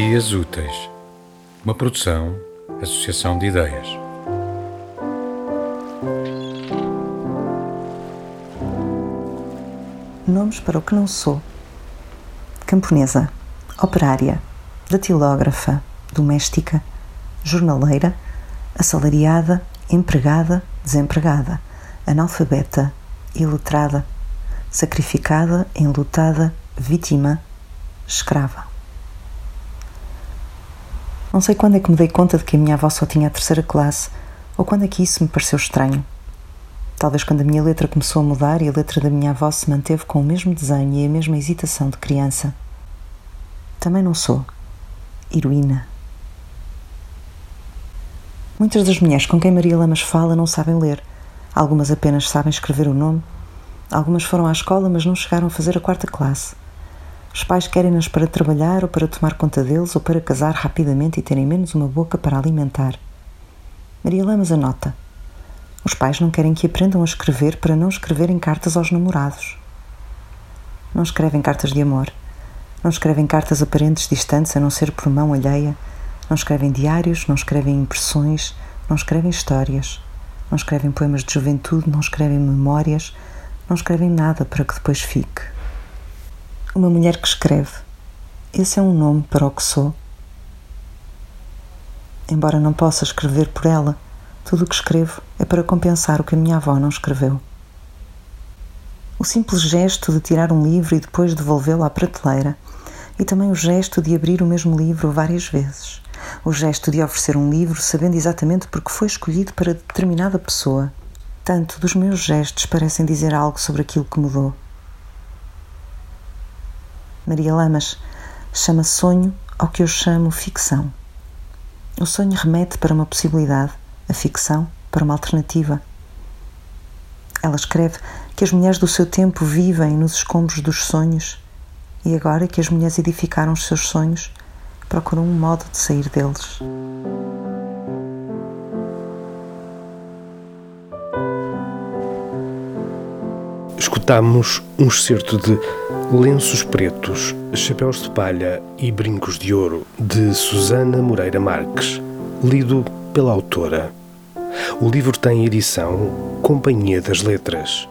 Dias Úteis, uma produção, associação de ideias. Nomes para o que não sou: camponesa, operária, datilógrafa, doméstica, jornaleira, assalariada, empregada, desempregada, analfabeta, iletrada, sacrificada, enlutada, vítima, escrava. Não sei quando é que me dei conta de que a minha avó só tinha a terceira classe, ou quando é que isso me pareceu estranho. Talvez quando a minha letra começou a mudar e a letra da minha avó se manteve com o mesmo desenho e a mesma hesitação de criança. Também não sou heroína. Muitas das mulheres com quem Maria Lamas fala não sabem ler. Algumas apenas sabem escrever o nome. Algumas foram à escola, mas não chegaram a fazer a quarta classe. Os pais querem-nas para trabalhar ou para tomar conta deles ou para casar rapidamente e terem menos uma boca para alimentar. Maria Lamas anota. Os pais não querem que aprendam a escrever para não escreverem cartas aos namorados. Não escrevem cartas de amor. Não escrevem cartas a parentes distantes a não ser por mão alheia. Não escrevem diários, não escrevem impressões, não escrevem histórias. Não escrevem poemas de juventude, não escrevem memórias, não escrevem nada para que depois fique. Uma mulher que escreve. Esse é um nome para o que sou. Embora não possa escrever por ela, tudo o que escrevo é para compensar o que a minha avó não escreveu. O simples gesto de tirar um livro e depois devolvê-lo à prateleira, e também o gesto de abrir o mesmo livro várias vezes, o gesto de oferecer um livro sabendo exatamente porque foi escolhido para determinada pessoa. Tanto dos meus gestos parecem dizer algo sobre aquilo que mudou. Maria Lamas chama sonho ao que eu chamo ficção. O sonho remete para uma possibilidade, a ficção para uma alternativa. Ela escreve que as mulheres do seu tempo vivem nos escombros dos sonhos e agora que as mulheres edificaram os seus sonhos, procuram um modo de sair deles. Escutamos um excerto de Lenços Pretos, Chapéus de Palha e Brincos de Ouro, de Susana Moreira Marques, lido pela autora. O livro tem edição Companhia das Letras.